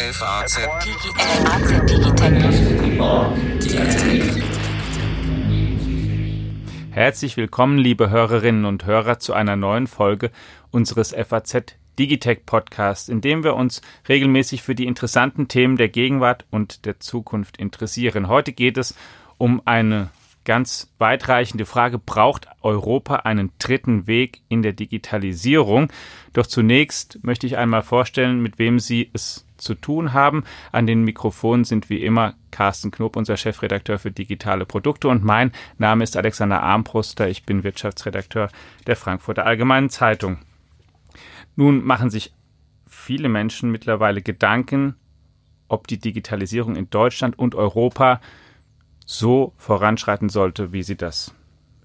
FAZ Herzlich willkommen, liebe Hörerinnen und Hörer, zu einer neuen Folge unseres FAZ Digitech Podcasts, in dem wir uns regelmäßig für die interessanten Themen der Gegenwart und der Zukunft interessieren. Heute geht es um eine ganz weitreichende Frage, braucht Europa einen dritten Weg in der Digitalisierung? Doch zunächst möchte ich einmal vorstellen, mit wem Sie es zu tun haben. An den Mikrofonen sind wie immer Carsten Knob, unser Chefredakteur für digitale Produkte und mein Name ist Alexander Armbruster. Ich bin Wirtschaftsredakteur der Frankfurter Allgemeinen Zeitung. Nun machen sich viele Menschen mittlerweile Gedanken, ob die Digitalisierung in Deutschland und Europa so voranschreiten sollte, wie sie das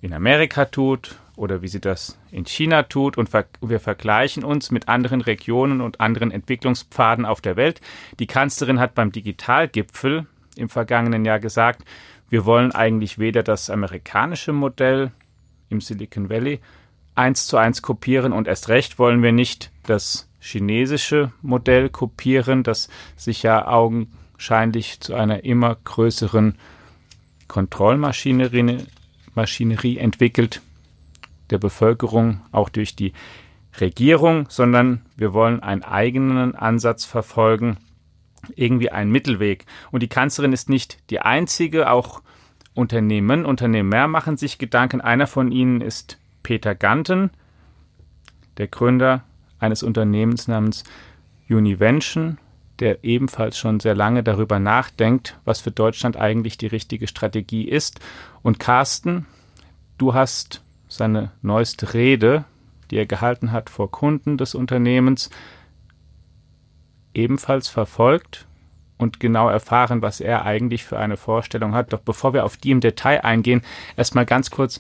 in Amerika tut oder wie sie das in China tut. Und wir vergleichen uns mit anderen Regionen und anderen Entwicklungspfaden auf der Welt. Die Kanzlerin hat beim Digitalgipfel im vergangenen Jahr gesagt, wir wollen eigentlich weder das amerikanische Modell im Silicon Valley eins zu eins kopieren und erst recht wollen wir nicht das chinesische Modell kopieren, das sich ja augenscheinlich zu einer immer größeren Kontrollmaschinerie Maschinerie entwickelt, der Bevölkerung, auch durch die Regierung, sondern wir wollen einen eigenen Ansatz verfolgen, irgendwie einen Mittelweg. Und die Kanzlerin ist nicht die einzige, auch Unternehmen, Unternehmer machen sich Gedanken. Einer von ihnen ist Peter Ganten, der Gründer eines Unternehmens namens Univention, der ebenfalls schon sehr lange darüber nachdenkt, was für Deutschland eigentlich die richtige Strategie ist. Und Carsten, du hast seine neueste Rede, die er gehalten hat vor Kunden des Unternehmens, ebenfalls verfolgt und genau erfahren, was er eigentlich für eine Vorstellung hat. Doch bevor wir auf die im Detail eingehen, erstmal ganz kurz,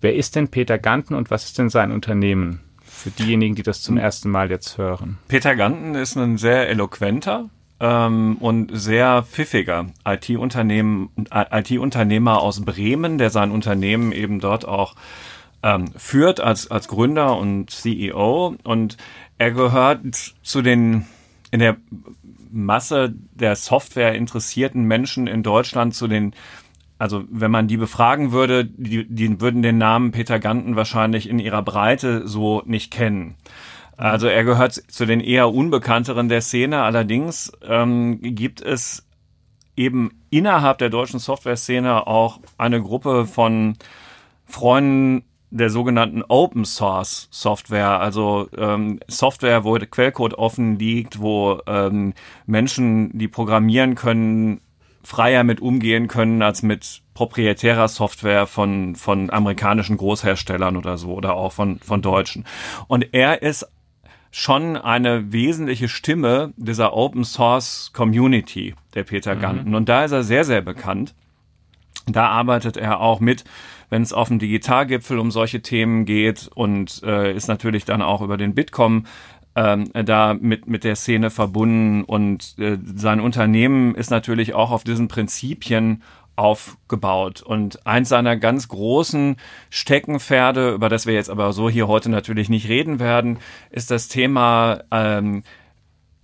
wer ist denn Peter Ganten und was ist denn sein Unternehmen? für diejenigen, die das zum ersten Mal jetzt hören? Peter Ganten ist ein sehr eloquenter ähm, und sehr pfiffiger IT-Unternehmer aus Bremen, der sein Unternehmen eben dort auch ähm, führt als, als Gründer und CEO. Und er gehört zu den in der Masse der Software interessierten Menschen in Deutschland zu den also wenn man die befragen würde, die, die würden den Namen Peter Ganten wahrscheinlich in ihrer Breite so nicht kennen. Also er gehört zu den eher unbekannteren der Szene. Allerdings ähm, gibt es eben innerhalb der deutschen Software-Szene auch eine Gruppe von Freunden der sogenannten Open Source Software, also ähm, Software, wo der Quellcode offen liegt, wo ähm, Menschen, die programmieren können, freier mit umgehen können als mit proprietärer Software von, von amerikanischen Großherstellern oder so oder auch von, von deutschen. Und er ist schon eine wesentliche Stimme dieser Open Source Community, der Peter mhm. Ganten. Und da ist er sehr, sehr bekannt. Da arbeitet er auch mit, wenn es auf dem Digitalgipfel um solche Themen geht und äh, ist natürlich dann auch über den Bitkom ähm, da mit, mit der Szene verbunden und äh, sein Unternehmen ist natürlich auch auf diesen Prinzipien aufgebaut. Und eins seiner ganz großen Steckenpferde, über das wir jetzt aber so hier heute natürlich nicht reden werden, ist das Thema ähm,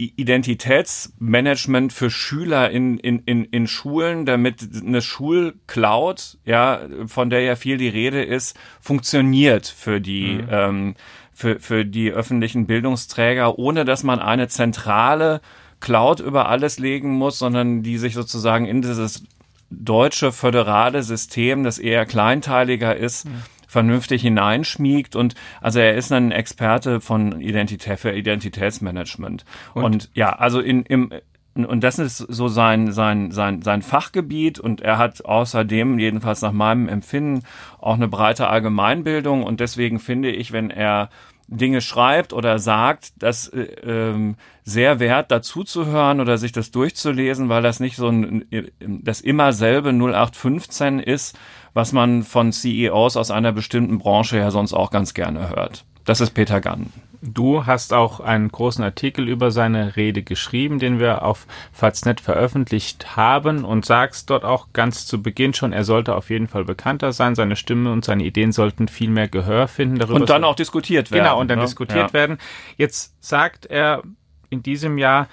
Identitätsmanagement für Schüler in, in, in, in Schulen, damit eine Schulcloud, ja, von der ja viel die Rede ist, funktioniert für die mhm. ähm, für, für die öffentlichen Bildungsträger, ohne dass man eine zentrale Cloud über alles legen muss, sondern die sich sozusagen in dieses deutsche föderale System, das eher kleinteiliger ist, mhm. Vernünftig hineinschmiegt. Und also er ist ein Experte von Identität für Identitätsmanagement. Und, und ja also in im und das ist so sein, sein, sein, sein Fachgebiet. Und er hat außerdem, jedenfalls nach meinem Empfinden, auch eine breite Allgemeinbildung. Und deswegen finde ich, wenn er Dinge schreibt oder sagt, das äh, ähm, sehr wert dazu zu hören oder sich das durchzulesen, weil das nicht so ein, das immer selbe 0815 ist, was man von CEOs aus einer bestimmten Branche ja sonst auch ganz gerne hört. Das ist Peter Gann. Du hast auch einen großen Artikel über seine Rede geschrieben, den wir auf Faznet veröffentlicht haben und sagst dort auch ganz zu Beginn schon, er sollte auf jeden Fall bekannter sein, seine Stimme und seine Ideen sollten viel mehr Gehör finden. Darüber und dann auch diskutiert werden. Genau, und dann ne? diskutiert ja. werden. Jetzt sagt er in diesem Jahr,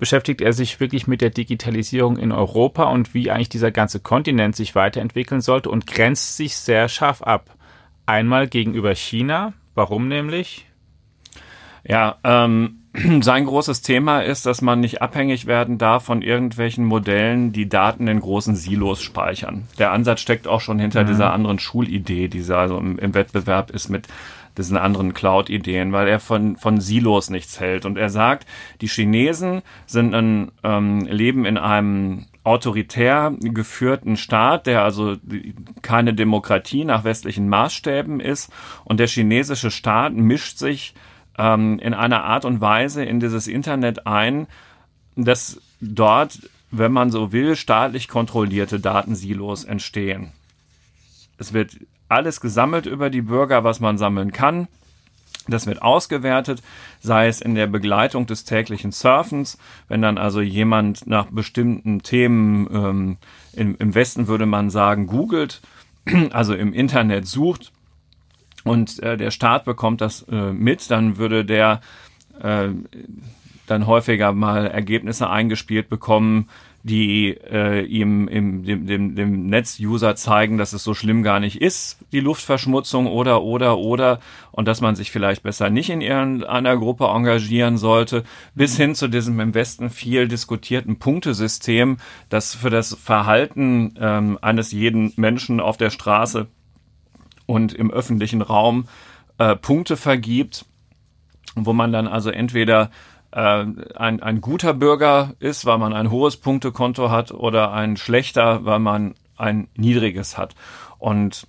beschäftigt er sich wirklich mit der Digitalisierung in Europa und wie eigentlich dieser ganze Kontinent sich weiterentwickeln sollte und grenzt sich sehr scharf ab. Einmal gegenüber China. Warum nämlich? Ja, ähm, sein großes Thema ist, dass man nicht abhängig werden darf von irgendwelchen Modellen, die Daten in großen Silos speichern. Der Ansatz steckt auch schon hinter mhm. dieser anderen Schulidee, die also im, im Wettbewerb ist mit diesen anderen Cloud-Ideen, weil er von, von Silos nichts hält. Und er sagt, die Chinesen sind ein, ähm, leben in einem autoritär geführten Staat, der also keine Demokratie nach westlichen Maßstäben ist. Und der chinesische Staat mischt sich ähm, in einer Art und Weise in dieses Internet ein, dass dort, wenn man so will, staatlich kontrollierte Datensilos entstehen. Es wird alles gesammelt über die Bürger, was man sammeln kann. Das wird ausgewertet, sei es in der Begleitung des täglichen Surfens, wenn dann also jemand nach bestimmten Themen ähm, im, im Westen würde man sagen, googelt, also im Internet sucht, und äh, der Staat bekommt das äh, mit, dann würde der äh, dann häufiger mal Ergebnisse eingespielt bekommen, die äh, ihm im, dem, dem, dem Netz-User zeigen, dass es so schlimm gar nicht ist, die Luftverschmutzung oder, oder, oder, und dass man sich vielleicht besser nicht in irgendeiner Gruppe engagieren sollte, bis hin zu diesem im Westen viel diskutierten Punktesystem, das für das Verhalten ähm, eines jeden Menschen auf der Straße und im öffentlichen Raum äh, Punkte vergibt, wo man dann also entweder ein, ein guter Bürger ist, weil man ein hohes Punktekonto hat, oder ein schlechter, weil man ein niedriges hat. Und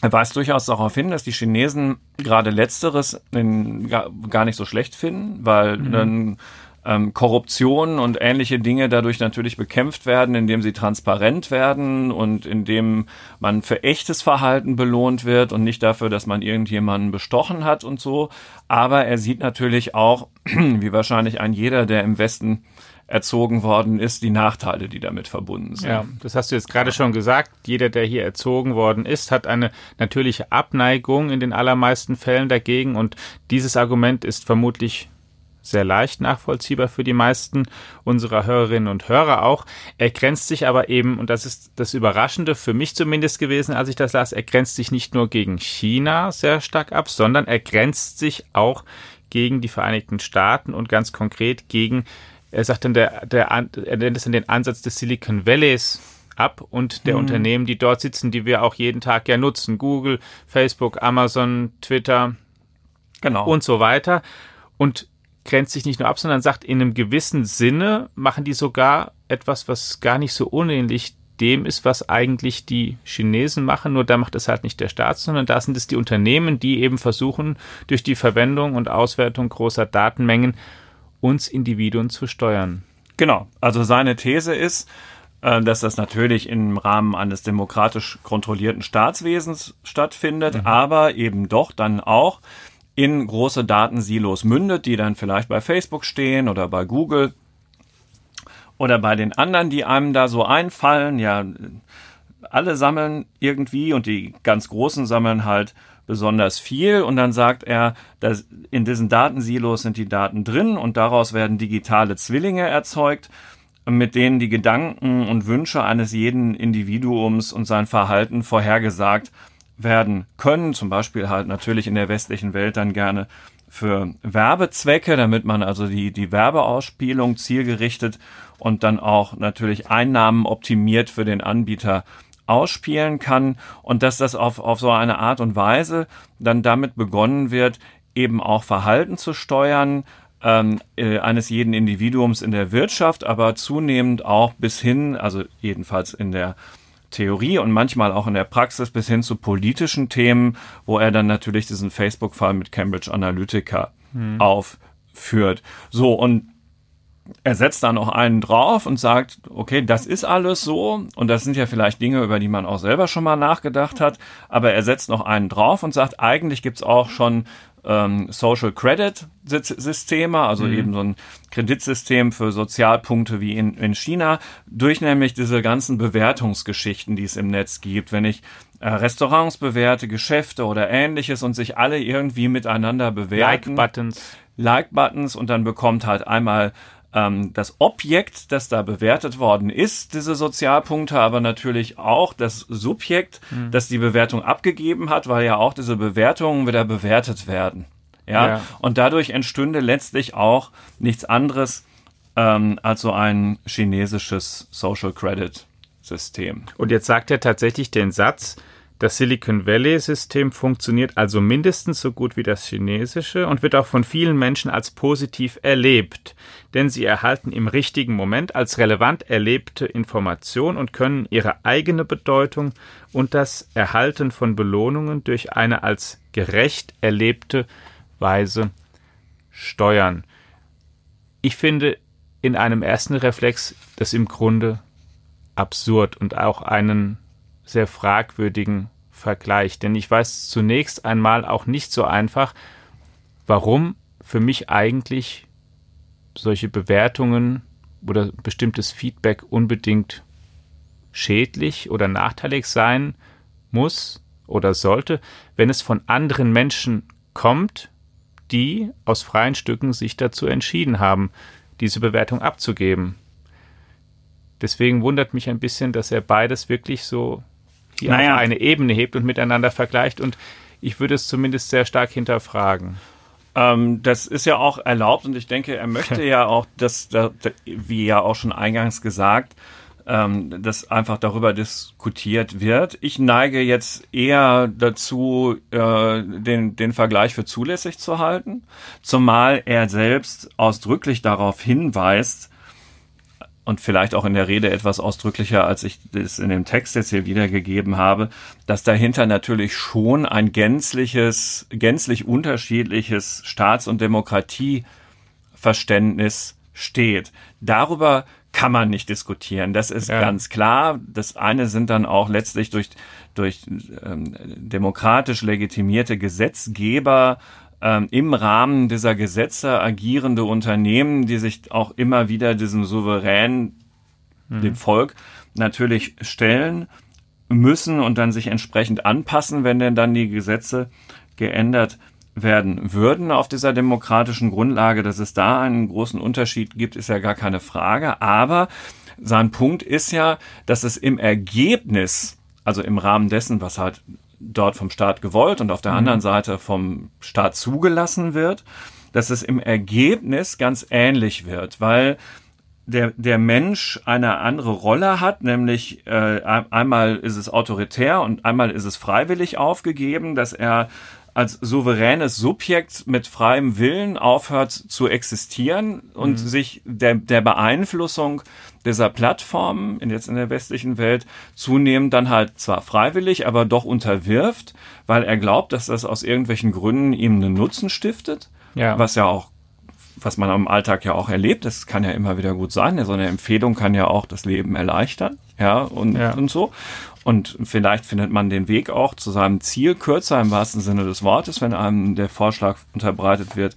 er weist durchaus darauf hin, dass die Chinesen gerade letzteres in, gar nicht so schlecht finden, weil mhm. dann ähm, Korruption und ähnliche Dinge dadurch natürlich bekämpft werden, indem sie transparent werden und indem man für echtes Verhalten belohnt wird und nicht dafür, dass man irgendjemanden bestochen hat und so. Aber er sieht natürlich auch, wie wahrscheinlich ein jeder, der im Westen erzogen worden ist, die Nachteile, die damit verbunden sind. Ja, das hast du jetzt gerade schon gesagt. Jeder, der hier erzogen worden ist, hat eine natürliche Abneigung in den allermeisten Fällen dagegen und dieses Argument ist vermutlich sehr leicht nachvollziehbar für die meisten unserer Hörerinnen und Hörer auch. Er grenzt sich aber eben, und das ist das Überraschende für mich zumindest gewesen, als ich das las, er grenzt sich nicht nur gegen China sehr stark ab, sondern er grenzt sich auch gegen die Vereinigten Staaten und ganz konkret gegen, er sagt dann, der, der, er nennt es dann den Ansatz des Silicon Valleys ab und der mhm. Unternehmen, die dort sitzen, die wir auch jeden Tag ja nutzen. Google, Facebook, Amazon, Twitter genau. und so weiter. Und grenzt sich nicht nur ab, sondern sagt, in einem gewissen Sinne machen die sogar etwas, was gar nicht so unähnlich dem ist, was eigentlich die Chinesen machen, nur da macht es halt nicht der Staat, sondern da sind es die Unternehmen, die eben versuchen, durch die Verwendung und Auswertung großer Datenmengen uns Individuen zu steuern. Genau, also seine These ist, äh, dass das natürlich im Rahmen eines demokratisch kontrollierten Staatswesens stattfindet, mhm. aber eben doch dann auch in große Datensilos mündet, die dann vielleicht bei Facebook stehen oder bei Google oder bei den anderen, die einem da so einfallen. Ja, alle sammeln irgendwie und die ganz Großen sammeln halt besonders viel und dann sagt er, dass in diesen Datensilos sind die Daten drin und daraus werden digitale Zwillinge erzeugt, mit denen die Gedanken und Wünsche eines jeden Individuums und sein Verhalten vorhergesagt werden können, zum Beispiel halt natürlich in der westlichen Welt dann gerne für Werbezwecke, damit man also die, die Werbeausspielung zielgerichtet und dann auch natürlich Einnahmen optimiert für den Anbieter ausspielen kann. Und dass das auf, auf so eine Art und Weise dann damit begonnen wird, eben auch Verhalten zu steuern, ähm, äh, eines jeden Individuums in der Wirtschaft, aber zunehmend auch bis hin, also jedenfalls in der Theorie und manchmal auch in der Praxis bis hin zu politischen Themen, wo er dann natürlich diesen Facebook-Fall mit Cambridge Analytica hm. aufführt. So, und er setzt dann noch einen drauf und sagt, okay, das ist alles so und das sind ja vielleicht Dinge, über die man auch selber schon mal nachgedacht hat, aber er setzt noch einen drauf und sagt, eigentlich gibt's auch schon ähm, Social Credit Systeme, also mhm. eben so ein Kreditsystem für Sozialpunkte wie in, in China, durch nämlich diese ganzen Bewertungsgeschichten, die es im Netz gibt. Wenn ich äh, Restaurants bewerte, Geschäfte oder ähnliches und sich alle irgendwie miteinander bewerten. Like-Buttons. Like-Buttons und dann bekommt halt einmal ähm, das Objekt, das da bewertet worden ist, diese Sozialpunkte, aber natürlich auch das Subjekt, mhm. das die Bewertung abgegeben hat, weil ja auch diese Bewertungen wieder bewertet werden. Ja, ja. und dadurch entstünde letztlich auch nichts anderes ähm, als so ein chinesisches Social Credit System. Und jetzt sagt er tatsächlich den Satz, das Silicon Valley-System funktioniert also mindestens so gut wie das chinesische und wird auch von vielen Menschen als positiv erlebt, denn sie erhalten im richtigen Moment als relevant erlebte Information und können ihre eigene Bedeutung und das Erhalten von Belohnungen durch eine als gerecht erlebte Weise steuern. Ich finde in einem ersten Reflex das im Grunde absurd und auch einen sehr fragwürdigen Vergleich. Denn ich weiß zunächst einmal auch nicht so einfach, warum für mich eigentlich solche Bewertungen oder bestimmtes Feedback unbedingt schädlich oder nachteilig sein muss oder sollte, wenn es von anderen Menschen kommt, die aus freien Stücken sich dazu entschieden haben, diese Bewertung abzugeben. Deswegen wundert mich ein bisschen, dass er beides wirklich so hier naja. auf eine Ebene hebt und miteinander vergleicht. Und ich würde es zumindest sehr stark hinterfragen. Ähm, das ist ja auch erlaubt und ich denke, er möchte ja auch, dass, wie ja auch schon eingangs gesagt, ähm, dass einfach darüber diskutiert wird. Ich neige jetzt eher dazu, äh, den, den Vergleich für zulässig zu halten, zumal er selbst ausdrücklich darauf hinweist, und vielleicht auch in der Rede etwas ausdrücklicher, als ich das in dem Text jetzt hier wiedergegeben habe, dass dahinter natürlich schon ein gänzliches, gänzlich unterschiedliches Staats- und Demokratieverständnis steht. Darüber kann man nicht diskutieren. Das ist ja. ganz klar. Das eine sind dann auch letztlich durch, durch ähm, demokratisch legitimierte Gesetzgeber ähm, im Rahmen dieser Gesetze agierende Unternehmen, die sich auch immer wieder diesem Souverän, mhm. dem Volk, natürlich stellen müssen und dann sich entsprechend anpassen, wenn denn dann die Gesetze geändert werden würden auf dieser demokratischen Grundlage. Dass es da einen großen Unterschied gibt, ist ja gar keine Frage. Aber sein Punkt ist ja, dass es im Ergebnis, also im Rahmen dessen, was halt dort vom Staat gewollt und auf der mhm. anderen Seite vom Staat zugelassen wird, dass es im Ergebnis ganz ähnlich wird, weil der, der Mensch eine andere Rolle hat, nämlich äh, einmal ist es autoritär und einmal ist es freiwillig aufgegeben, dass er als souveränes Subjekt mit freiem Willen aufhört zu existieren und mhm. sich der, der Beeinflussung dieser Plattformen in jetzt in der westlichen Welt zunehmend dann halt zwar freiwillig, aber doch unterwirft, weil er glaubt, dass das aus irgendwelchen Gründen ihm einen Nutzen stiftet, ja. was ja auch was man am Alltag ja auch erlebt, das kann ja immer wieder gut sein. So eine Empfehlung kann ja auch das Leben erleichtern, ja, und, ja. und so. Und vielleicht findet man den Weg auch zu seinem Ziel kürzer im wahrsten Sinne des Wortes, wenn einem der Vorschlag unterbreitet wird,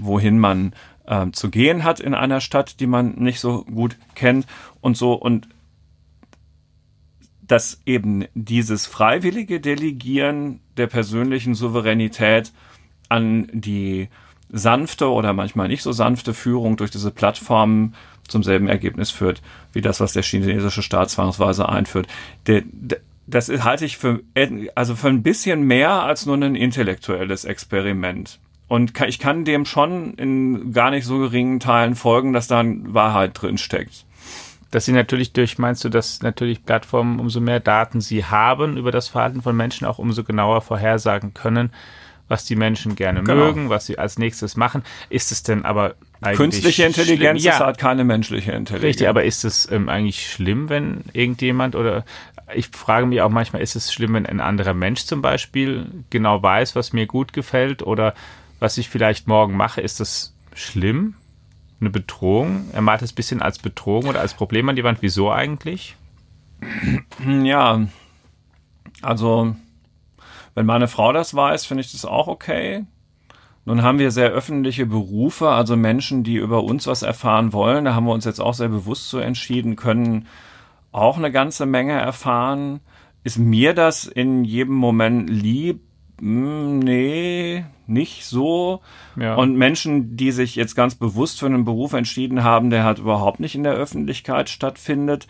wohin man äh, zu gehen hat in einer Stadt, die man nicht so gut kennt und so. Und dass eben dieses freiwillige Delegieren der persönlichen Souveränität an die sanfte oder manchmal nicht so sanfte Führung durch diese Plattformen zum selben Ergebnis führt, wie das, was der chinesische Staat zwangsweise einführt. Der, der, das halte ich für, also für ein bisschen mehr als nur ein intellektuelles Experiment. Und ich kann dem schon in gar nicht so geringen Teilen folgen, dass da Wahrheit drin steckt. Dass sie natürlich durch, meinst du, dass natürlich Plattformen, umso mehr Daten sie haben über das Verhalten von Menschen, auch umso genauer vorhersagen können, was die Menschen gerne genau. mögen, was sie als nächstes machen. Ist es denn aber eigentlich Künstliche Intelligenz schlimm? ist halt keine menschliche Intelligenz. Richtig, aber ist es ähm, eigentlich schlimm, wenn irgendjemand oder ich frage mich auch manchmal, ist es schlimm, wenn ein anderer Mensch zum Beispiel genau weiß, was mir gut gefällt oder was ich vielleicht morgen mache? Ist das schlimm? Eine Bedrohung? Er malt es ein bisschen als Bedrohung oder als Problem an die Wand. Wieso eigentlich? Ja, also wenn meine Frau das weiß, finde ich das auch okay. Nun haben wir sehr öffentliche Berufe, also Menschen, die über uns was erfahren wollen. Da haben wir uns jetzt auch sehr bewusst so entschieden, können auch eine ganze Menge erfahren. Ist mir das in jedem Moment lieb? Hm, nee, nicht so. Ja. Und Menschen, die sich jetzt ganz bewusst für einen Beruf entschieden haben, der halt überhaupt nicht in der Öffentlichkeit stattfindet,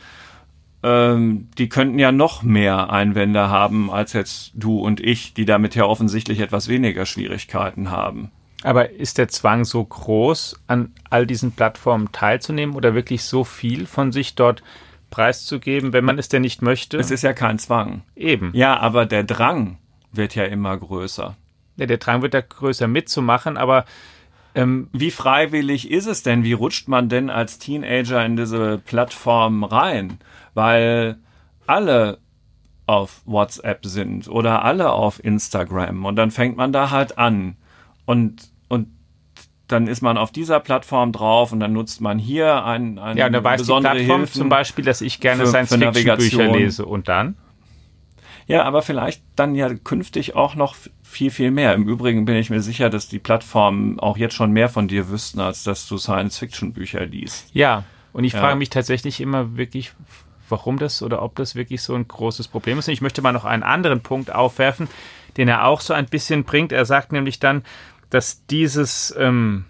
ähm, die könnten ja noch mehr Einwände haben als jetzt du und ich, die damit ja offensichtlich etwas weniger Schwierigkeiten haben. Aber ist der Zwang so groß, an all diesen Plattformen teilzunehmen oder wirklich so viel von sich dort preiszugeben, wenn man es denn nicht möchte? Es ist ja kein Zwang. Eben. Ja, aber der Drang wird ja immer größer. Ja, der Drang wird ja größer mitzumachen, aber ähm, wie freiwillig ist es denn? Wie rutscht man denn als Teenager in diese Plattform rein? Weil alle auf WhatsApp sind oder alle auf Instagram und dann fängt man da halt an und und dann ist man auf dieser Plattform drauf und dann nutzt man hier ein, ein ja, da weiß besondere die Plattform Hilfen zum Beispiel, dass ich gerne Science-Fiction-Bücher lese und dann ja, aber vielleicht dann ja künftig auch noch viel, viel mehr. Im Übrigen bin ich mir sicher, dass die Plattformen auch jetzt schon mehr von dir wüssten, als dass du Science-Fiction-Bücher liest. Ja, und ich ja. frage mich tatsächlich immer wirklich, warum das oder ob das wirklich so ein großes Problem ist. Und ich möchte mal noch einen anderen Punkt aufwerfen, den er auch so ein bisschen bringt. Er sagt nämlich dann, dass dieses ähm,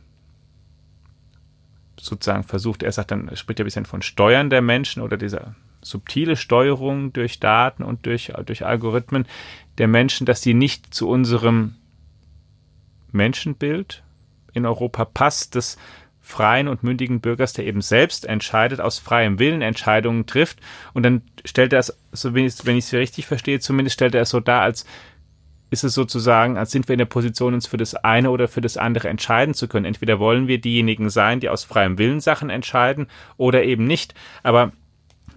sozusagen versucht, er sagt dann, er spricht ja ein bisschen von Steuern der Menschen oder dieser subtile Steuerung durch Daten und durch, durch Algorithmen der Menschen, dass sie nicht zu unserem Menschenbild in Europa passt, des freien und mündigen Bürgers, der eben selbst entscheidet, aus freiem Willen Entscheidungen trifft. Und dann stellt er es, so wenn ich es richtig verstehe, zumindest stellt er es so dar, als ist es sozusagen, als sind wir in der Position, uns für das eine oder für das andere entscheiden zu können. Entweder wollen wir diejenigen sein, die aus freiem Willen Sachen entscheiden oder eben nicht. Aber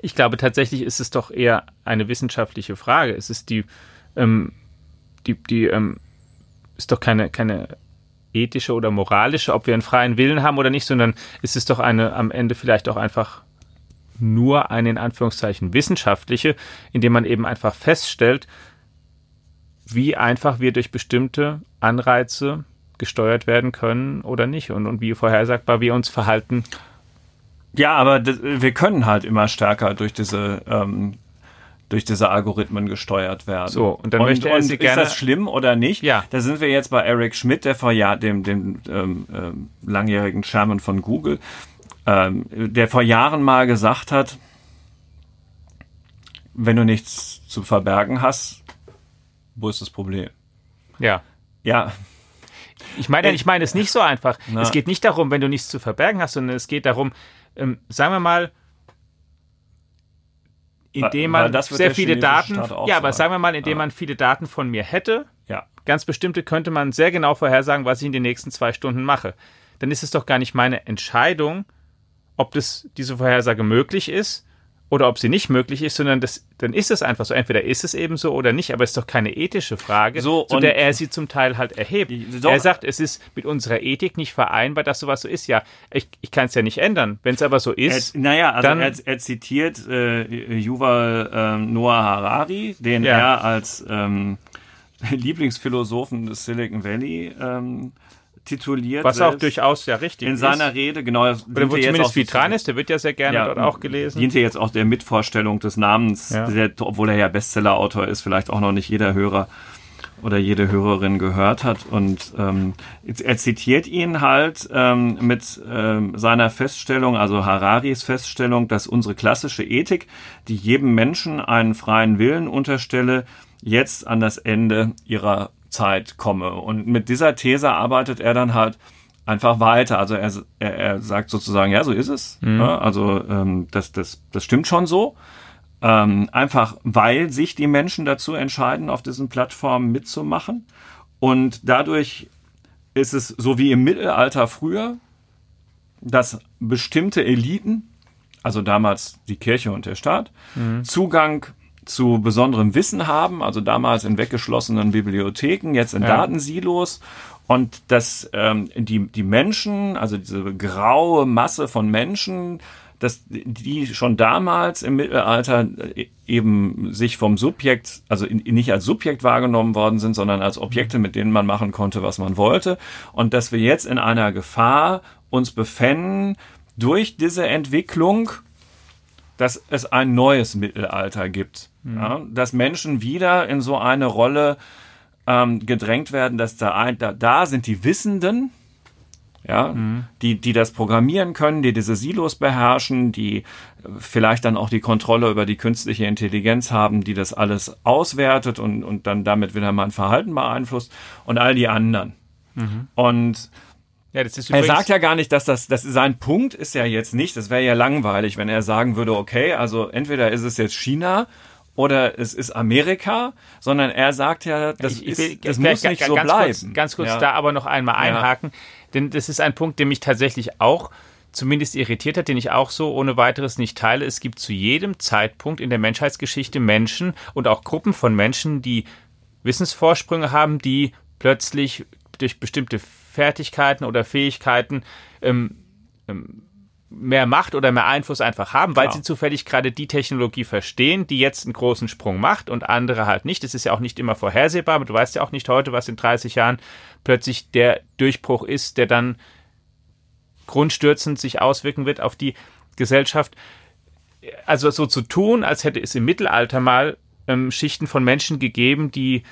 ich glaube, tatsächlich ist es doch eher eine wissenschaftliche Frage. Es ist die, ähm, die, die, ähm, ist doch keine, keine ethische oder moralische, ob wir einen freien Willen haben oder nicht, sondern ist es doch eine am Ende vielleicht auch einfach nur eine in Anführungszeichen wissenschaftliche, indem man eben einfach feststellt, wie einfach wir durch bestimmte Anreize gesteuert werden können oder nicht und, und wie vorhersagbar wir uns verhalten. Ja, aber wir können halt immer stärker durch diese ähm, durch diese Algorithmen gesteuert werden. So, und dann und, möchte er sie gerne. Ist das schlimm oder nicht? Ja. Da sind wir jetzt bei Eric Schmidt, der vor Jahr, dem, dem ähm, ähm, langjährigen Chairman von Google, ähm, der vor Jahren mal gesagt hat, wenn du nichts zu verbergen hast, wo ist das Problem? Ja. Ja. Ich meine, ich meine es nicht so einfach. Na. Es geht nicht darum, wenn du nichts zu verbergen hast, sondern es geht darum, ähm, sagen wir mal, indem man sehr viele Daten, ja, aber sagen wir mal, indem ja. man viele Daten von mir hätte, ja. ganz bestimmte könnte man sehr genau vorhersagen, was ich in den nächsten zwei Stunden mache. Dann ist es doch gar nicht meine Entscheidung, ob das, diese Vorhersage möglich ist, oder ob sie nicht möglich ist, sondern das, dann ist es einfach so. Entweder ist es eben so oder nicht, aber es ist doch keine ethische Frage, so, zu der er sie zum Teil halt erhebt. So, er sagt, es ist mit unserer Ethik nicht vereinbar, dass sowas so ist. Ja, ich, ich kann es ja nicht ändern. Wenn es aber so ist. Er, naja, also dann, er, er zitiert äh, Yuval äh, Noah Harari, den ja. er als ähm, Lieblingsphilosophen des Silicon Valley ähm, tituliert. Was auch durchaus ja richtig in ist. seiner Rede, genau. Oder wo zumindest ist, der wird ja sehr gerne ja, dort auch gelesen. Diente jetzt auch der Mitvorstellung des Namens, ja. der, obwohl er ja Bestseller-Autor ist, vielleicht auch noch nicht jeder Hörer oder jede Hörerin gehört hat. Und ähm, er zitiert ihn halt ähm, mit ähm, seiner Feststellung, also Hararis Feststellung, dass unsere klassische Ethik, die jedem Menschen einen freien Willen unterstelle, jetzt an das Ende ihrer Zeit komme. Und mit dieser These arbeitet er dann halt einfach weiter. Also er, er, er sagt sozusagen, ja, so ist es. Mhm. Ja, also ähm, das, das, das stimmt schon so. Ähm, einfach weil sich die Menschen dazu entscheiden, auf diesen Plattformen mitzumachen. Und dadurch ist es so wie im Mittelalter früher, dass bestimmte Eliten, also damals die Kirche und der Staat, mhm. Zugang zu besonderem Wissen haben, also damals in weggeschlossenen Bibliotheken, jetzt in ja. Datensilos und dass ähm, die, die Menschen, also diese graue Masse von Menschen, dass die schon damals im Mittelalter äh, eben sich vom Subjekt, also nicht als Subjekt wahrgenommen worden sind, sondern als Objekte, mit denen man machen konnte, was man wollte. Und dass wir jetzt in einer Gefahr uns befänden durch diese Entwicklung, dass es ein neues Mittelalter gibt. Mhm. Ja, dass Menschen wieder in so eine Rolle ähm, gedrängt werden, dass da, ein, da, da sind die Wissenden, ja, mhm. die, die das programmieren können, die diese Silos beherrschen, die vielleicht dann auch die Kontrolle über die künstliche Intelligenz haben, die das alles auswertet und, und dann damit wieder mein Verhalten beeinflusst und all die anderen. Mhm. Und ja, er sagt ja gar nicht, dass das, das sein Punkt ist ja jetzt nicht, das wäre ja langweilig, wenn er sagen würde, okay, also entweder ist es jetzt China oder es ist Amerika, sondern er sagt ja, das, ich, ich das muss nicht so bleiben. Kurz, ganz kurz ja. da aber noch einmal einhaken, ja. denn das ist ein Punkt, der mich tatsächlich auch zumindest irritiert hat, den ich auch so ohne weiteres nicht teile. Es gibt zu jedem Zeitpunkt in der Menschheitsgeschichte Menschen und auch Gruppen von Menschen, die Wissensvorsprünge haben, die plötzlich durch bestimmte Fertigkeiten oder Fähigkeiten ähm, ähm, mehr Macht oder mehr Einfluss einfach haben, weil ja. sie zufällig gerade die Technologie verstehen, die jetzt einen großen Sprung macht und andere halt nicht. Das ist ja auch nicht immer vorhersehbar, aber du weißt ja auch nicht heute, was in 30 Jahren plötzlich der Durchbruch ist, der dann grundstürzend sich auswirken wird auf die Gesellschaft. Also so zu tun, als hätte es im Mittelalter mal ähm, Schichten von Menschen gegeben, die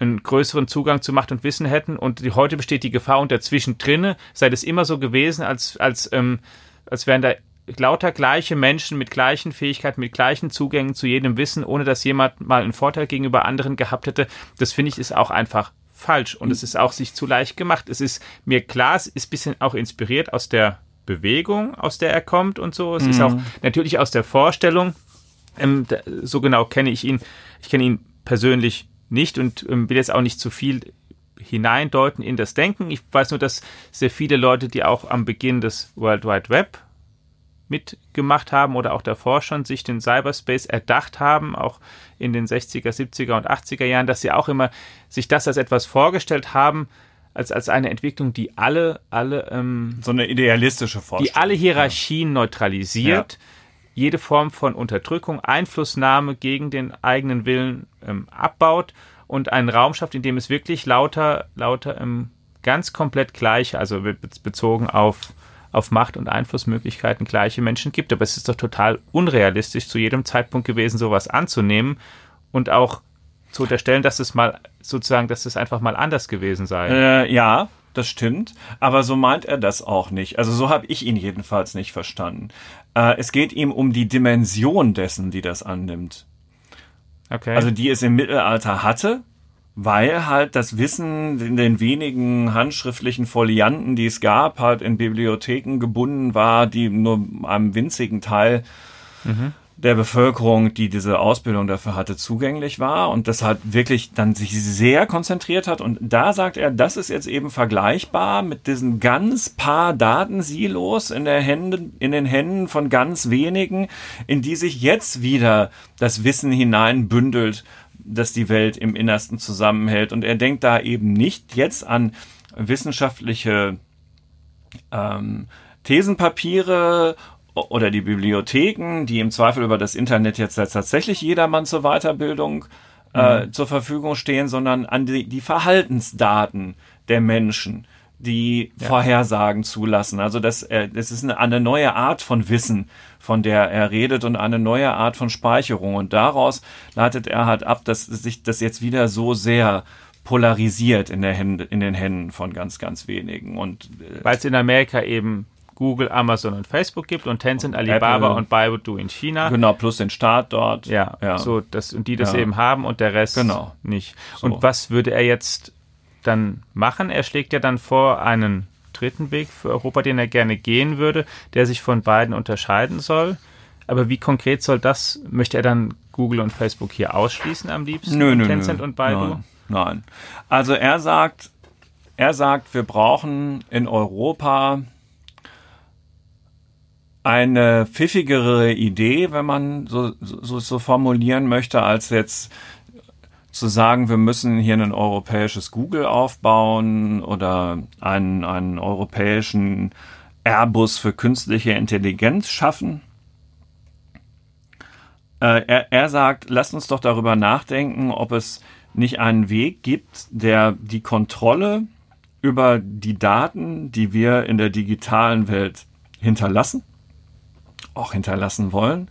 einen größeren Zugang zu Macht und Wissen hätten und die, heute besteht die Gefahr und dazwischen drinne, sei das immer so gewesen, als, als ähm, als wären da lauter gleiche Menschen mit gleichen Fähigkeiten, mit gleichen Zugängen zu jedem Wissen, ohne dass jemand mal einen Vorteil gegenüber anderen gehabt hätte. Das finde ich ist auch einfach falsch und es ist auch sich zu leicht gemacht. Es ist mir klar, es ist ein bisschen auch inspiriert aus der Bewegung, aus der er kommt und so. Es mhm. ist auch natürlich aus der Vorstellung. Ähm, da, so genau kenne ich ihn. Ich kenne ihn persönlich nicht und ähm, will jetzt auch nicht zu viel hineindeuten in das Denken. Ich weiß nur, dass sehr viele Leute, die auch am Beginn des World Wide Web mitgemacht haben oder auch davor schon sich den Cyberspace erdacht haben, auch in den 60er, 70er und 80er Jahren, dass sie auch immer sich das als etwas vorgestellt haben, als, als eine Entwicklung, die alle, alle ähm, so eine idealistische Vorstellung, die alle Hierarchien ja. neutralisiert, ja. Jede Form von Unterdrückung, Einflussnahme gegen den eigenen Willen ähm, abbaut und einen Raum schafft, in dem es wirklich lauter, lauter ähm, ganz komplett gleich, also bezogen auf, auf Macht und Einflussmöglichkeiten gleiche Menschen gibt. Aber es ist doch total unrealistisch, zu jedem Zeitpunkt gewesen, sowas anzunehmen und auch zu unterstellen, dass es mal sozusagen, dass es einfach mal anders gewesen sei. Äh, ja, das stimmt, aber so meint er das auch nicht. Also so habe ich ihn jedenfalls nicht verstanden. Äh, es geht ihm um die Dimension dessen, die das annimmt. Okay. Also die es im Mittelalter hatte, weil halt das Wissen in den wenigen handschriftlichen Folianten, die es gab, halt in Bibliotheken gebunden war, die nur einem winzigen Teil mhm der Bevölkerung, die diese Ausbildung dafür hatte, zugänglich war und das halt wirklich dann sich sehr konzentriert hat. Und da sagt er, das ist jetzt eben vergleichbar mit diesen ganz paar Datensilos in, der Hände, in den Händen von ganz wenigen, in die sich jetzt wieder das Wissen hineinbündelt, das die Welt im Innersten zusammenhält. Und er denkt da eben nicht jetzt an wissenschaftliche ähm, Thesenpapiere oder die Bibliotheken, die im Zweifel über das Internet jetzt tatsächlich jedermann zur Weiterbildung äh, mhm. zur Verfügung stehen, sondern an die, die Verhaltensdaten der Menschen, die ja. Vorhersagen zulassen. Also das, äh, das ist eine, eine neue Art von Wissen, von der er redet und eine neue Art von Speicherung. Und daraus leitet er halt ab, dass sich das jetzt wieder so sehr polarisiert in, der Hände, in den Händen von ganz, ganz wenigen. Und äh, weil es in Amerika eben Google, Amazon und Facebook gibt und Tencent, Alibaba Apple. und Baidu in China. Genau, plus den Staat dort. Ja, ja. so das und die das ja. eben haben und der Rest genau. nicht. So. Und was würde er jetzt dann machen? Er schlägt ja dann vor einen dritten Weg für Europa, den er gerne gehen würde, der sich von beiden unterscheiden soll. Aber wie konkret soll das? Möchte er dann Google und Facebook hier ausschließen am liebsten? Nö, nö, Tencent nö. und Baidu? Nein, nein. Also er sagt, er sagt, wir brauchen in Europa eine pfiffigere Idee, wenn man so, so, so formulieren möchte, als jetzt zu sagen, wir müssen hier ein europäisches Google aufbauen oder einen, einen europäischen Airbus für künstliche Intelligenz schaffen. Äh, er, er sagt, lasst uns doch darüber nachdenken, ob es nicht einen Weg gibt, der die Kontrolle über die Daten, die wir in der digitalen Welt hinterlassen, auch hinterlassen wollen,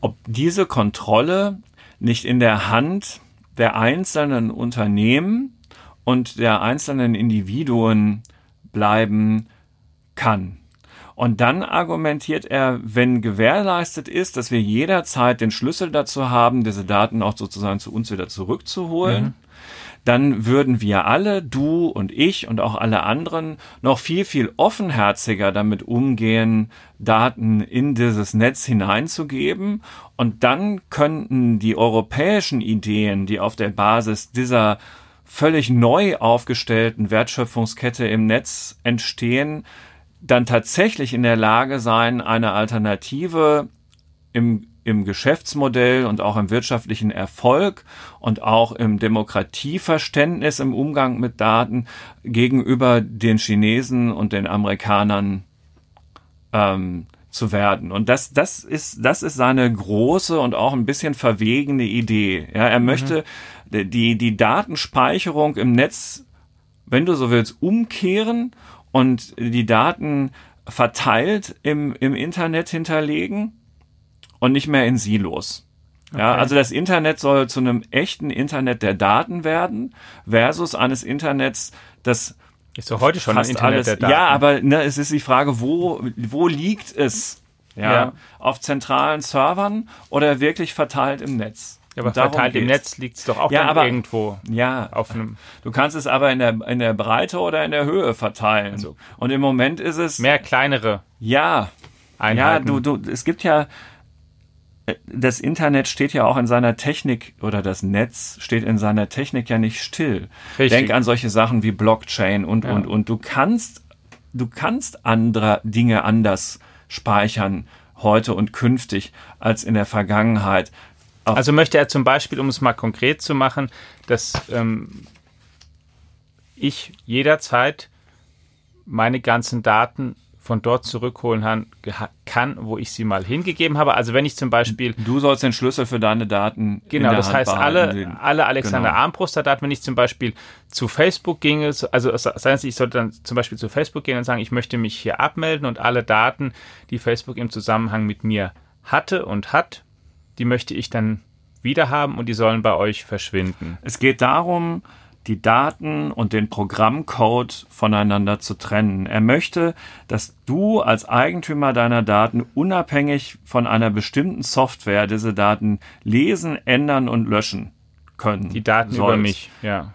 ob diese Kontrolle nicht in der Hand der einzelnen Unternehmen und der einzelnen Individuen bleiben kann. Und dann argumentiert er, wenn gewährleistet ist, dass wir jederzeit den Schlüssel dazu haben, diese Daten auch sozusagen zu uns wieder zurückzuholen, mhm. Dann würden wir alle, du und ich und auch alle anderen, noch viel, viel offenherziger damit umgehen, Daten in dieses Netz hineinzugeben. Und dann könnten die europäischen Ideen, die auf der Basis dieser völlig neu aufgestellten Wertschöpfungskette im Netz entstehen, dann tatsächlich in der Lage sein, eine Alternative im, im Geschäftsmodell und auch im wirtschaftlichen Erfolg und auch im Demokratieverständnis im Umgang mit Daten gegenüber den Chinesen und den Amerikanern ähm, zu werden. Und das, das ist, das ist seine große und auch ein bisschen verwegene Idee. Ja, er mhm. möchte die, die Datenspeicherung im Netz, wenn du so willst, umkehren und die Daten verteilt im, im Internet hinterlegen und nicht mehr in Silos. Ja, okay. also das Internet soll zu einem echten Internet der Daten werden versus eines Internets, das ist doch heute schon ein Internet alles, der Daten. Ja, aber ne, es ist die Frage, wo, wo liegt es? Ja, ja. Auf zentralen Servern oder wirklich verteilt im Netz? Ja, aber verteilt geht's. im Netz liegt es doch auch ja, aber, irgendwo. Ja, auf einem. Du kannst es aber in der, in der Breite oder in der Höhe verteilen. Also, Und im Moment ist es. Mehr kleinere. Ja. Einheiten. Ja, du, du, es gibt ja. Das Internet steht ja auch in seiner Technik oder das Netz steht in seiner Technik ja nicht still. Richtig. Denk an solche Sachen wie Blockchain und, ja. und, und. Du kannst, du kannst andere Dinge anders speichern heute und künftig als in der Vergangenheit. Also möchte er zum Beispiel, um es mal konkret zu machen, dass ähm, ich jederzeit meine ganzen Daten von dort zurückholen kann, wo ich sie mal hingegeben habe. Also wenn ich zum Beispiel... Du sollst den Schlüssel für deine Daten Genau, das Hand heißt alle, alle Alexander genau. Armbruster Daten, wenn ich zum Beispiel zu Facebook ginge, also das heißt, ich sollte dann zum Beispiel zu Facebook gehen und sagen, ich möchte mich hier abmelden und alle Daten, die Facebook im Zusammenhang mit mir hatte und hat, die möchte ich dann wieder haben und die sollen bei euch verschwinden. Es geht darum, die Daten und den Programmcode voneinander zu trennen. Er möchte, dass du als Eigentümer deiner Daten unabhängig von einer bestimmten Software diese Daten lesen, ändern und löschen können. Die Daten sollst. über mich, ja.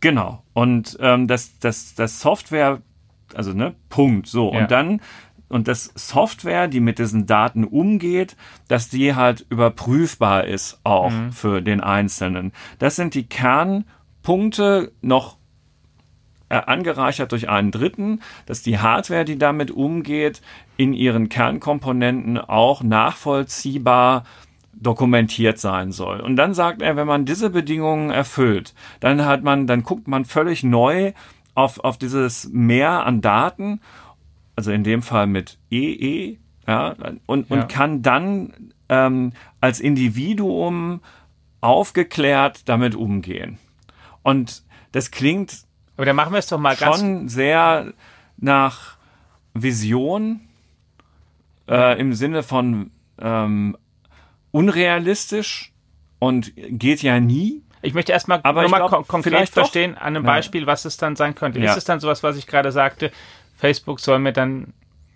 Genau. Und ähm, das, das, das Software, also ne, Punkt. So. Ja. Und dann und das Software, die mit diesen Daten umgeht, dass die halt überprüfbar ist auch mhm. für den Einzelnen. Das sind die Kernpunkte noch äh, angereichert durch einen dritten, dass die Hardware, die damit umgeht, in ihren Kernkomponenten auch nachvollziehbar dokumentiert sein soll. Und dann sagt er, wenn man diese Bedingungen erfüllt, dann hat man, dann guckt man völlig neu auf, auf dieses Meer an Daten also in dem Fall mit EE, e, ja, und, ja. und kann dann ähm, als Individuum aufgeklärt damit umgehen. Und das klingt aber dann machen wir es doch mal schon sehr nach Vision äh, im Sinne von ähm, unrealistisch und geht ja nie. Ich möchte erstmal aber mal kon konkret verstehen an einem Beispiel, was es dann sein könnte. Ja. Ist es dann sowas, was ich gerade sagte, Facebook soll mir dann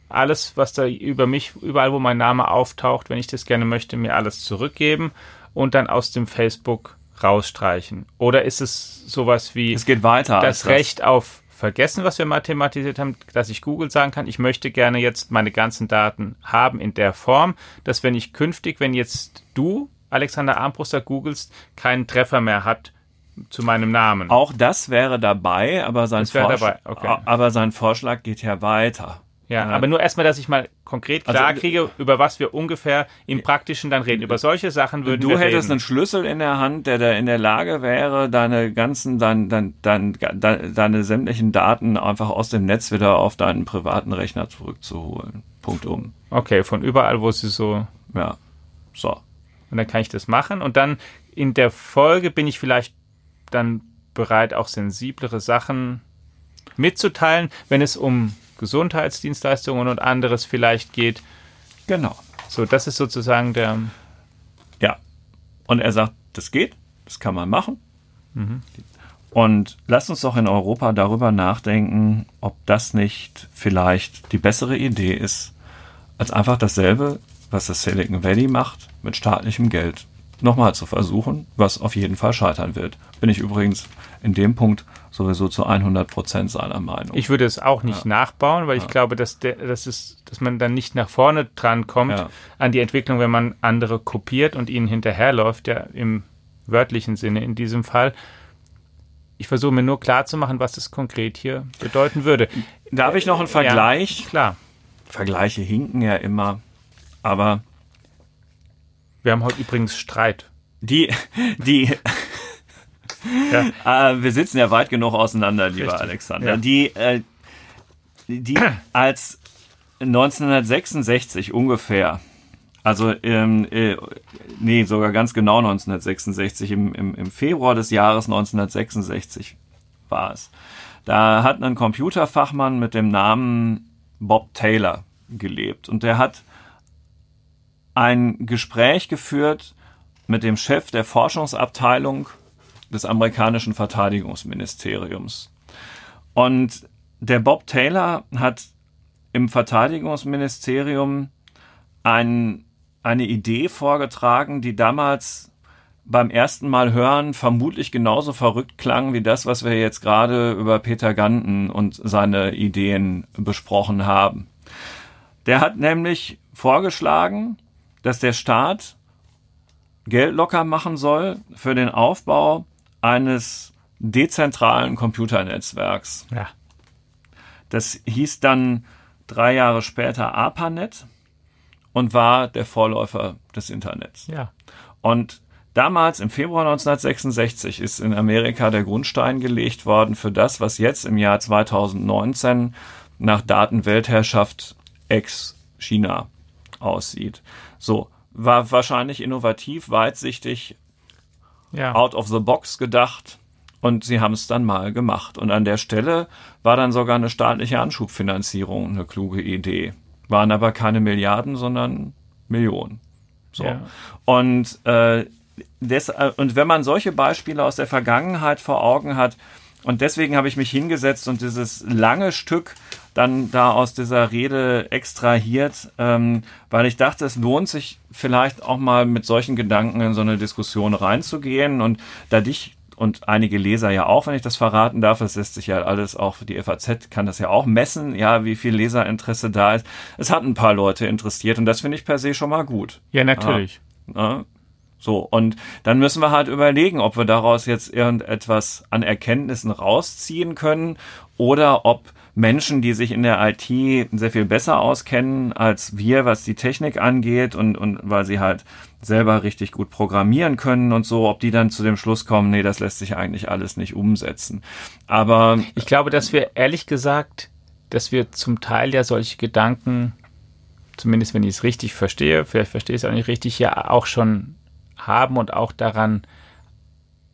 alles, was da über mich, überall wo mein Name auftaucht, wenn ich das gerne möchte, mir alles zurückgeben und dann aus dem Facebook rausstreichen. Oder ist es sowas wie es geht weiter das Recht das. auf Vergessen, was wir mathematisiert haben, dass ich Google sagen kann, ich möchte gerne jetzt meine ganzen Daten haben in der Form, dass wenn ich künftig, wenn jetzt du, Alexander Armbruster, googelst, keinen Treffer mehr hat, zu meinem Namen. Auch das wäre dabei, aber sein, Vorschlag, okay. aber sein Vorschlag geht ja weiter. Ja, aber nur erstmal, dass ich mal konkret klar also, kriege, über was wir ungefähr im Praktischen dann reden. Über solche Sachen würden du wir reden. Du hättest einen Schlüssel in der Hand, der da in der Lage wäre, deine ganzen, dein, dein, dein, deine, deine sämtlichen Daten einfach aus dem Netz wieder auf deinen privaten Rechner zurückzuholen. Punkt um. Okay, von überall, wo sie so. Ja. So. Und dann kann ich das machen und dann in der Folge bin ich vielleicht dann bereit, auch sensiblere Sachen mitzuteilen, wenn es um Gesundheitsdienstleistungen und anderes vielleicht geht. Genau. So, das ist sozusagen der. Ja. Und er sagt, das geht, das kann man machen. Mhm. Und lasst uns doch in Europa darüber nachdenken, ob das nicht vielleicht die bessere Idee ist, als einfach dasselbe, was das Silicon Valley macht, mit staatlichem Geld nochmal zu versuchen, was auf jeden Fall scheitern wird. Bin ich übrigens in dem Punkt sowieso zu 100 Prozent seiner Meinung. Ich würde es auch nicht ja. nachbauen, weil ja. ich glaube, dass, der, dass, es, dass man dann nicht nach vorne dran kommt ja. an die Entwicklung, wenn man andere kopiert und ihnen hinterherläuft, ja im wörtlichen Sinne in diesem Fall. Ich versuche mir nur klarzumachen, was es konkret hier bedeuten würde. Darf ich noch einen Vergleich? klar. Vergleiche hinken ja immer, aber wir haben heute übrigens Streit. Die, die, ja. äh, wir sitzen ja weit genug auseinander, lieber Richtig. Alexander. Ja. Die, äh, die als 1966 ungefähr, also ähm, äh, nee, sogar ganz genau 1966, im, im, im Februar des Jahres 1966 war es. Da hat ein Computerfachmann mit dem Namen Bob Taylor gelebt und der hat ein Gespräch geführt mit dem Chef der Forschungsabteilung des amerikanischen Verteidigungsministeriums. Und der Bob Taylor hat im Verteidigungsministerium ein, eine Idee vorgetragen, die damals beim ersten Mal hören vermutlich genauso verrückt klang wie das, was wir jetzt gerade über Peter Ganten und seine Ideen besprochen haben. Der hat nämlich vorgeschlagen, dass der Staat Geld locker machen soll für den Aufbau eines dezentralen Computernetzwerks. Ja. Das hieß dann drei Jahre später ARPANET und war der Vorläufer des Internets. Ja. Und damals im Februar 1966 ist in Amerika der Grundstein gelegt worden für das, was jetzt im Jahr 2019 nach Datenweltherrschaft ex-China aussieht. So, war wahrscheinlich innovativ, weitsichtig, ja. out of the box gedacht und sie haben es dann mal gemacht. Und an der Stelle war dann sogar eine staatliche Anschubfinanzierung eine kluge Idee. Waren aber keine Milliarden, sondern Millionen. So. Ja. Und, äh, des, äh, und wenn man solche Beispiele aus der Vergangenheit vor Augen hat, und deswegen habe ich mich hingesetzt und dieses lange Stück dann da aus dieser Rede extrahiert, ähm, weil ich dachte, es lohnt sich vielleicht auch mal mit solchen Gedanken in so eine Diskussion reinzugehen. Und da dich und einige Leser ja auch, wenn ich das verraten darf, es lässt sich ja alles auch, die FAZ kann das ja auch messen, ja, wie viel Leserinteresse da ist. Es hat ein paar Leute interessiert und das finde ich per se schon mal gut. Ja, natürlich. Ja, so, und dann müssen wir halt überlegen, ob wir daraus jetzt irgendetwas an Erkenntnissen rausziehen können oder ob Menschen, die sich in der IT sehr viel besser auskennen als wir, was die Technik angeht und, und weil sie halt selber richtig gut programmieren können und so, ob die dann zu dem Schluss kommen, nee, das lässt sich eigentlich alles nicht umsetzen. Aber ich glaube, dass wir ehrlich gesagt, dass wir zum Teil ja solche Gedanken, zumindest wenn ich es richtig verstehe, vielleicht verstehe ich es auch nicht richtig, ja auch schon haben und auch daran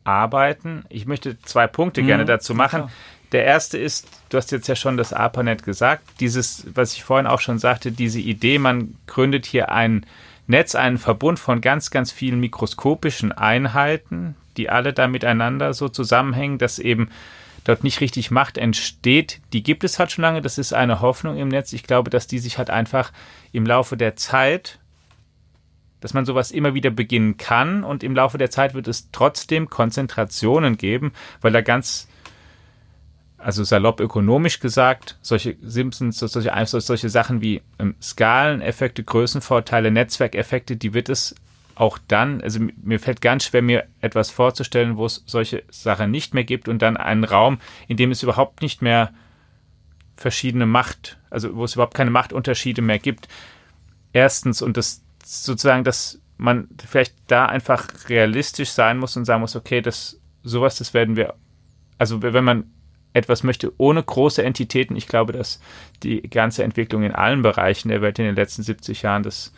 arbeiten. Ich möchte zwei Punkte mhm, gerne dazu machen. Klar. Der erste ist, du hast jetzt ja schon das ARPANET gesagt, dieses, was ich vorhin auch schon sagte, diese Idee, man gründet hier ein Netz, einen Verbund von ganz, ganz vielen mikroskopischen Einheiten, die alle da miteinander so zusammenhängen, dass eben dort nicht richtig Macht entsteht. Die gibt es halt schon lange, das ist eine Hoffnung im Netz. Ich glaube, dass die sich halt einfach im Laufe der Zeit dass man sowas immer wieder beginnen kann und im Laufe der Zeit wird es trotzdem Konzentrationen geben, weil da ganz, also salopp ökonomisch gesagt, solche Simpsons, solche, solche Sachen wie ähm, Skaleneffekte, Größenvorteile, Netzwerkeffekte, die wird es auch dann, also mir fällt ganz schwer, mir etwas vorzustellen, wo es solche Sachen nicht mehr gibt und dann einen Raum, in dem es überhaupt nicht mehr verschiedene Macht, also wo es überhaupt keine Machtunterschiede mehr gibt. Erstens, und das sozusagen, dass man vielleicht da einfach realistisch sein muss und sagen muss, okay, das sowas, das werden wir, also wenn man etwas möchte ohne große Entitäten, ich glaube, dass die ganze Entwicklung in allen Bereichen der Welt in den letzten 70 Jahren das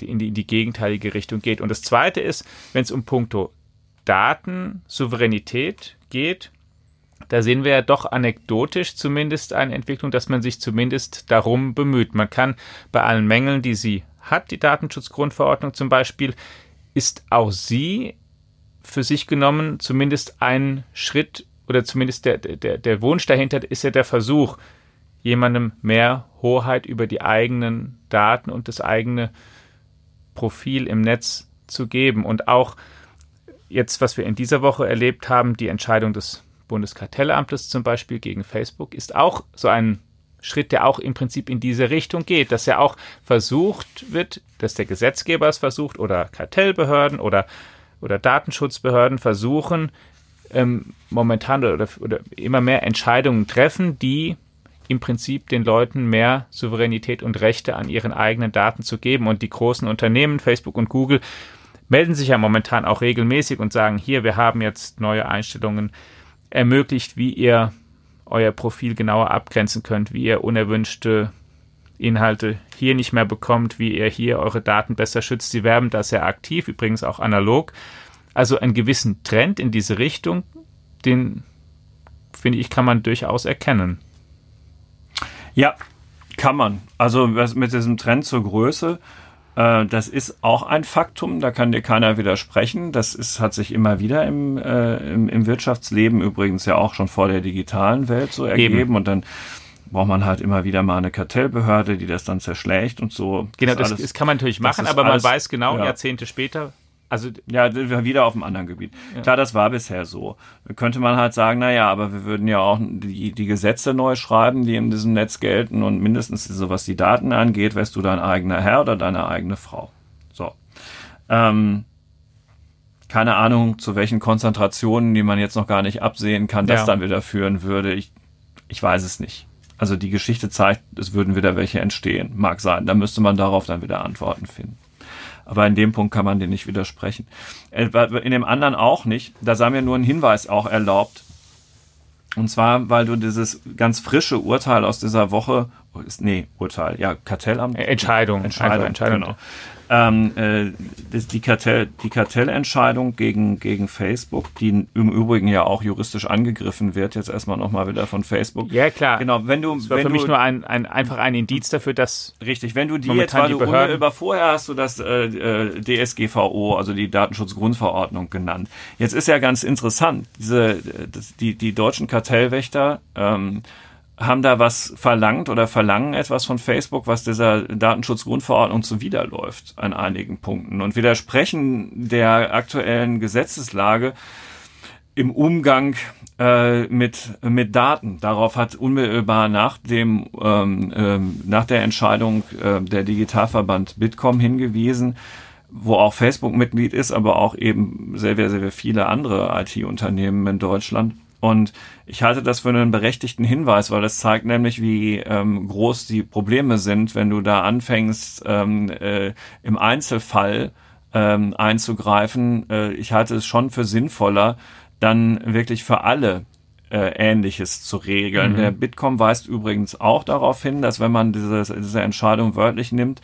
in die, in die gegenteilige Richtung geht. Und das Zweite ist, wenn es um puncto Datensouveränität geht, da sehen wir ja doch anekdotisch zumindest eine Entwicklung, dass man sich zumindest darum bemüht. Man kann bei allen Mängeln, die sie hat, die Datenschutzgrundverordnung zum Beispiel, ist auch sie für sich genommen zumindest ein Schritt oder zumindest der, der, der Wunsch dahinter ist ja der Versuch, jemandem mehr Hoheit über die eigenen Daten und das eigene Profil im Netz zu geben. Und auch jetzt, was wir in dieser Woche erlebt haben, die Entscheidung des Bundeskartellamtes zum Beispiel gegen Facebook, ist auch so ein Schritt, der auch im Prinzip in diese Richtung geht, dass ja auch versucht wird, dass der Gesetzgeber es versucht oder Kartellbehörden oder, oder Datenschutzbehörden versuchen, ähm, momentan oder, oder immer mehr Entscheidungen treffen, die im Prinzip den Leuten mehr Souveränität und Rechte an ihren eigenen Daten zu geben. Und die großen Unternehmen, Facebook und Google, melden sich ja momentan auch regelmäßig und sagen, hier, wir haben jetzt neue Einstellungen ermöglicht, wie ihr euer Profil genauer abgrenzen könnt, wie ihr unerwünschte Inhalte hier nicht mehr bekommt, wie ihr hier eure Daten besser schützt. Sie werben da sehr aktiv, übrigens auch analog. Also einen gewissen Trend in diese Richtung, den finde ich, kann man durchaus erkennen. Ja, kann man. Also mit diesem Trend zur Größe, äh, das ist auch ein Faktum, da kann dir keiner widersprechen. Das ist, hat sich immer wieder im, äh, im, im, Wirtschaftsleben übrigens ja auch schon vor der digitalen Welt so ergeben. Eben. Und dann braucht man halt immer wieder mal eine Kartellbehörde, die das dann zerschlägt und so. Genau, das, alles, das kann man natürlich machen, aber man weiß genau, ja. Jahrzehnte später, also ja, wieder auf einem anderen Gebiet. Ja. Klar, das war bisher so. Könnte man halt sagen, na ja, aber wir würden ja auch die, die Gesetze neu schreiben, die in diesem Netz gelten und mindestens so was die Daten angeht, wärst du dein eigener Herr oder deine eigene Frau. So. Ähm, keine Ahnung, zu welchen Konzentrationen, die man jetzt noch gar nicht absehen kann, das ja. dann wieder führen würde. Ich, ich weiß es nicht. Also die Geschichte zeigt, es würden wieder welche entstehen. Mag sein. Da müsste man darauf dann wieder Antworten finden. Aber in dem Punkt kann man dir nicht widersprechen. Äh, in dem anderen auch nicht. Da sei mir nur ein Hinweis auch erlaubt. Und zwar, weil du dieses ganz frische Urteil aus dieser Woche, nee, Urteil, ja, Kartellamt. Entscheidung. Entscheidung, Entscheidung. Genau ähm, äh, die, Kartell, die Kartellentscheidung gegen, gegen Facebook, die im Übrigen ja auch juristisch angegriffen wird, jetzt erstmal nochmal wieder von Facebook. Ja, klar. Genau, wenn du. Das war wenn für mich nur ein, ein, einfach ein Indiz dafür, dass. Richtig, wenn du die jetzt, weil du unmittelbar vorher hast du das äh, äh DSGVO, also die Datenschutzgrundverordnung genannt. Jetzt ist ja ganz interessant, diese, das, die, die deutschen Kartellwächter, ähm, haben da was verlangt oder verlangen etwas von Facebook, was dieser Datenschutzgrundverordnung zuwiderläuft an einigen Punkten und widersprechen der aktuellen Gesetzeslage im Umgang äh, mit mit Daten. Darauf hat unmittelbar nach dem ähm, ähm, nach der Entscheidung äh, der Digitalverband Bitkom hingewiesen, wo auch Facebook Mitglied ist, aber auch eben sehr sehr sehr viele andere IT-Unternehmen in Deutschland und ich halte das für einen berechtigten Hinweis, weil das zeigt nämlich, wie ähm, groß die Probleme sind, wenn du da anfängst, ähm, äh, im Einzelfall ähm, einzugreifen. Äh, ich halte es schon für sinnvoller, dann wirklich für alle äh, Ähnliches zu regeln. Mhm. Der Bitkom weist übrigens auch darauf hin, dass wenn man diese, diese Entscheidung wörtlich nimmt,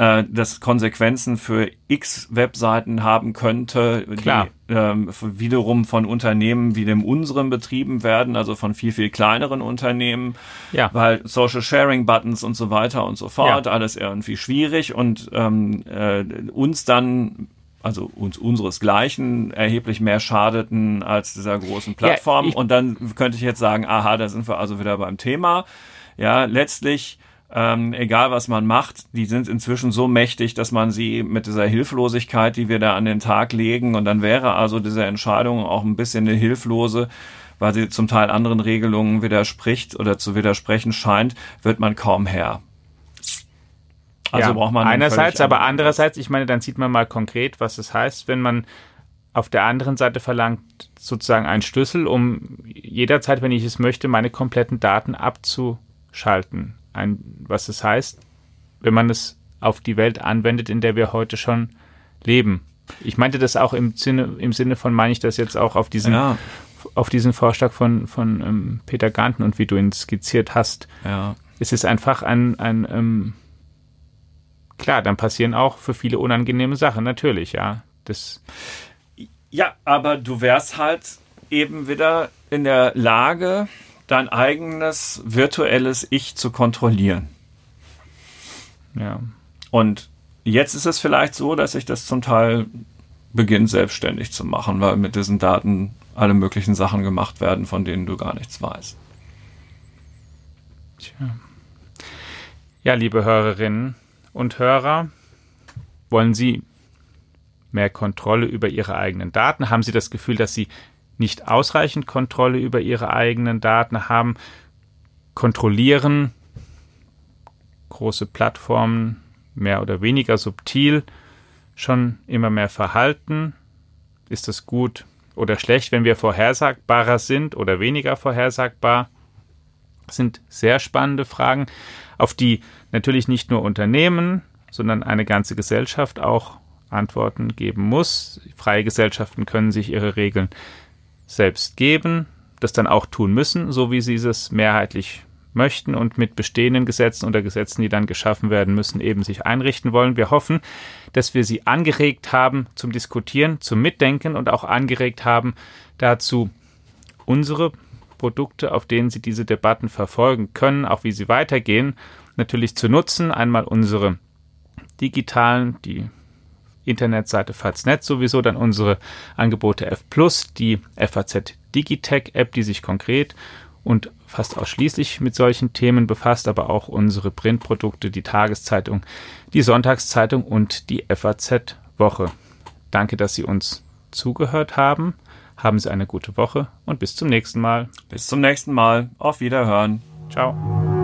äh, das Konsequenzen für x Webseiten haben könnte, Klar. die ähm, wiederum von Unternehmen wie dem unseren betrieben werden, also von viel, viel kleineren Unternehmen, ja. weil Social Sharing Buttons und so weiter und so fort, ja. alles irgendwie schwierig und ähm, äh, uns dann also uns unseresgleichen erheblich mehr schadeten als dieser großen Plattform. Ja, und dann könnte ich jetzt sagen, aha, da sind wir also wieder beim Thema. Ja, letztlich ähm, egal was man macht, die sind inzwischen so mächtig, dass man sie mit dieser Hilflosigkeit, die wir da an den Tag legen, und dann wäre also diese Entscheidung auch ein bisschen eine hilflose, weil sie zum Teil anderen Regelungen widerspricht oder zu widersprechen scheint, wird man kaum Herr. Also ja, braucht man einerseits, aber andererseits, ich meine, dann sieht man mal konkret, was es heißt, wenn man auf der anderen Seite verlangt sozusagen einen Schlüssel, um jederzeit, wenn ich es möchte, meine kompletten Daten abzuschalten ein, was es heißt, wenn man es auf die Welt anwendet, in der wir heute schon leben. Ich meinte das auch im Sinne, im Sinne von, meine ich das jetzt auch auf diesen, ja. auf diesen Vorschlag von, von ähm, Peter Ganten und wie du ihn skizziert hast. Ja. Es ist einfach ein, ein ähm, klar, dann passieren auch für viele unangenehme Sachen, natürlich, ja. Das ja, aber du wärst halt eben wieder in der Lage, dein eigenes virtuelles Ich zu kontrollieren. Ja. Und jetzt ist es vielleicht so, dass sich das zum Teil beginnt selbstständig zu machen, weil mit diesen Daten alle möglichen Sachen gemacht werden, von denen du gar nichts weißt. Tja. Ja, liebe Hörerinnen und Hörer, wollen Sie mehr Kontrolle über Ihre eigenen Daten? Haben Sie das Gefühl, dass Sie nicht ausreichend Kontrolle über Ihre eigenen Daten haben? Kontrollieren große Plattformen mehr oder weniger subtil schon immer mehr Verhalten? Ist es gut oder schlecht, wenn wir vorhersagbarer sind oder weniger vorhersagbar? Das sind sehr spannende Fragen, auf die natürlich nicht nur Unternehmen, sondern eine ganze Gesellschaft auch Antworten geben muss. Freie Gesellschaften können sich ihre Regeln selbst geben, das dann auch tun müssen, so wie sie es mehrheitlich möchten und mit bestehenden Gesetzen oder Gesetzen, die dann geschaffen werden müssen, eben sich einrichten wollen. Wir hoffen, dass wir Sie angeregt haben zum Diskutieren, zum Mitdenken und auch angeregt haben dazu, unsere Produkte, auf denen Sie diese Debatten verfolgen können, auch wie sie weitergehen, natürlich zu nutzen. Einmal unsere digitalen, die Internetseite Faznet sowieso, dann unsere Angebote F die FAZ Digitech App, die sich konkret und fast ausschließlich mit solchen Themen befasst, aber auch unsere Printprodukte, die Tageszeitung, die Sonntagszeitung und die FAZ Woche. Danke, dass Sie uns zugehört haben. Haben Sie eine gute Woche und bis zum nächsten Mal. Bis zum nächsten Mal. Auf Wiederhören. Ciao.